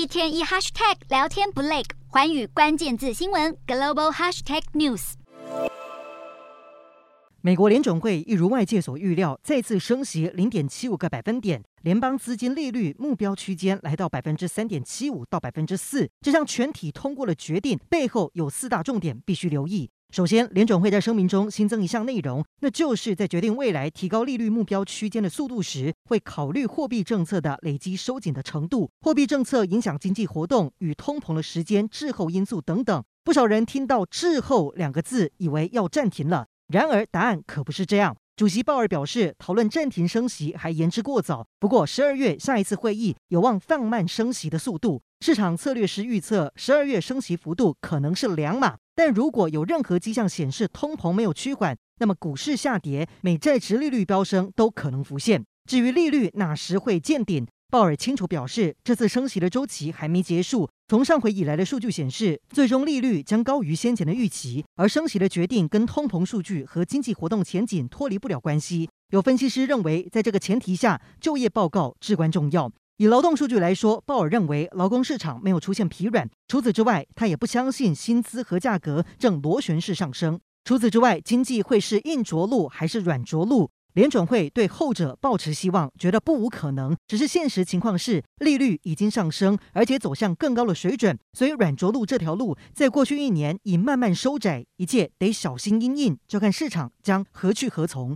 一天一 hashtag 聊天不累，环宇关键字新闻 global hashtag news。美国联准会一如外界所预料，再次升息零点七五个百分点，联邦资金利率目标区间来到百分之三点七五到百分之四。这项全体通过的决定背后有四大重点，必须留意。首先，联准会在声明中新增一项内容，那就是在决定未来提高利率目标区间的速度时，会考虑货币政策的累积收紧的程度、货币政策影响经济活动与通膨的时间滞后因素等等。不少人听到“滞后”两个字，以为要暂停了，然而答案可不是这样。主席鲍尔表示，讨论暂停升息还言之过早。不过，十二月下一次会议有望放慢升息的速度。市场策略师预测，十二月升息幅度可能是两码。但如果有任何迹象显示通膨没有趋缓，那么股市下跌、美债殖利率飙升都可能浮现。至于利率哪时会见顶，鲍尔清楚表示，这次升息的周期还没结束。从上回以来的数据显示，最终利率将高于先前的预期，而升息的决定跟通膨数据和经济活动前景脱离不了关系。有分析师认为，在这个前提下，就业报告至关重要。以劳动数据来说，鲍尔认为劳工市场没有出现疲软。除此之外，他也不相信薪资和价格正螺旋式上升。除此之外，经济会是硬着陆还是软着陆？联准会对后者抱持希望，觉得不无可能。只是现实情况是，利率已经上升，而且走向更高的水准。所以软着陆这条路，在过去一年已慢慢收窄，一切得小心因应，就看市场将何去何从。